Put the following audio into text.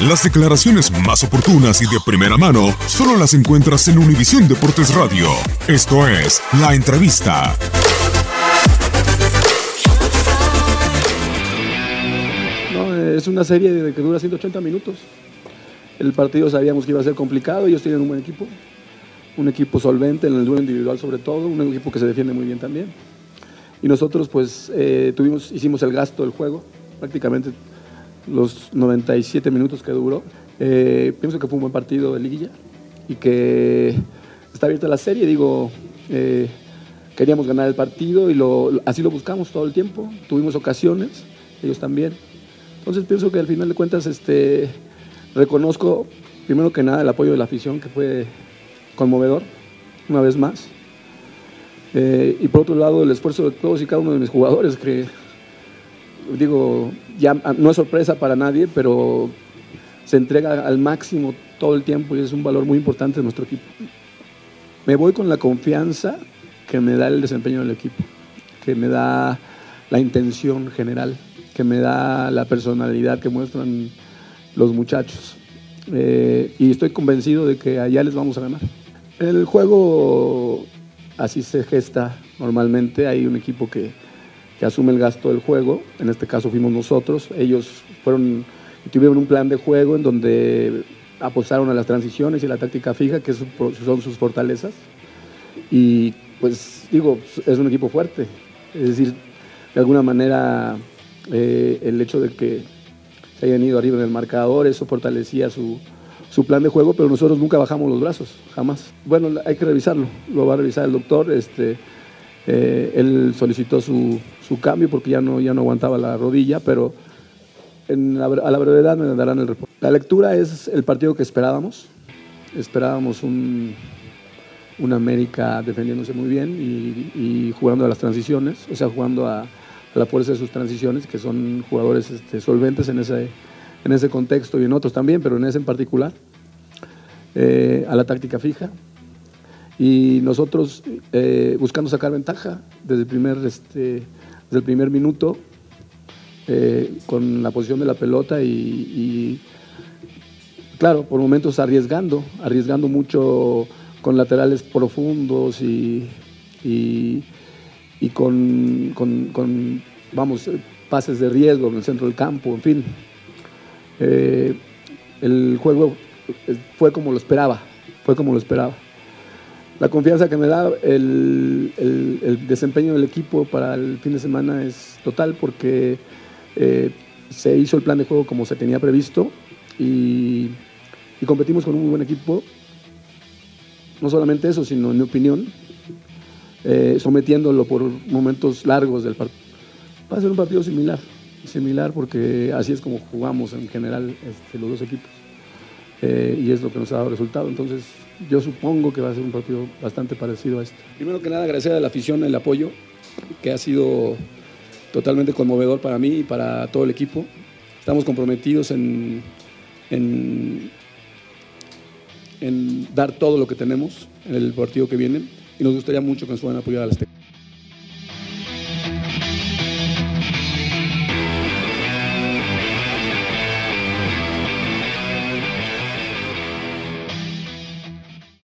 Las declaraciones más oportunas y de primera mano solo las encuentras en Univisión Deportes Radio. Esto es La Entrevista. es una serie que dura 180 minutos. El partido sabíamos que iba a ser complicado, ellos tienen un buen equipo, un equipo solvente en el duelo individual sobre todo, un equipo que se defiende muy bien también. Y nosotros pues eh, tuvimos, hicimos el gasto del juego, prácticamente los 97 minutos que duró. Eh, pienso que fue un buen partido de liguilla y que está abierta la serie, digo, eh, queríamos ganar el partido y lo, así lo buscamos todo el tiempo, tuvimos ocasiones, ellos también. Entonces pienso que al final de cuentas este, reconozco primero que nada el apoyo de la afición que fue conmovedor, una vez más. Eh, y por otro lado el esfuerzo de todos y cada uno de mis jugadores que digo, ya no es sorpresa para nadie, pero se entrega al máximo todo el tiempo y es un valor muy importante de nuestro equipo. Me voy con la confianza que me da el desempeño del equipo, que me da la intención general que me da la personalidad que muestran los muchachos. Eh, y estoy convencido de que allá les vamos a ganar. El juego así se gesta normalmente, hay un equipo que, que asume el gasto del juego, en este caso fuimos nosotros, ellos fueron tuvieron un plan de juego en donde apostaron a las transiciones y la táctica fija, que son sus fortalezas. Y pues digo, es un equipo fuerte, es decir, de alguna manera eh, el hecho de que se hayan ido arriba en el marcador, eso fortalecía su, plan de juego, pero nosotros nunca bajamos los brazos, jamás. Bueno, hay que revisarlo, lo va a revisar el doctor. Este, eh, él solicitó su, cambio porque ya no, ya no aguantaba la rodilla, pero a la brevedad me darán el reporte. La lectura es el partido que esperábamos. Esperábamos un, América defendiéndose muy bien y, jugando a las transiciones, o sea, jugando a a la fuerza de sus transiciones, que son jugadores este, solventes en ese, en ese contexto y en otros también, pero en ese en particular, eh, a la táctica fija. Y nosotros eh, buscando sacar ventaja desde el primer, este, desde el primer minuto, eh, con la posición de la pelota y, claro, por momentos arriesgando, arriesgando mucho con laterales profundos y y con, con, vamos, pases de riesgo en el centro del campo, en fin. Eh, el juego fue como lo esperaba, fue como lo esperaba. La confianza que me da el, desempeño del equipo para el fin de semana es total porque eh, se hizo el plan de juego como se tenía previsto y, y competimos con un muy buen equipo. No solamente eso, sino en mi opinión, eh, sometiéndolo por momentos largos del partido. Va a ser un partido similar, similar porque así es como jugamos en general este, los dos equipos. Eh, y es lo que nos ha dado resultado. Entonces, yo supongo que va a ser un partido bastante parecido a este. Primero que nada, agradecer a la afición el apoyo, que ha sido totalmente conmovedor para mí y para todo el equipo. Estamos comprometidos en, en, dar todo lo que tenemos en el partido que viene y nos gustaría mucho que nos puedan apoyar a las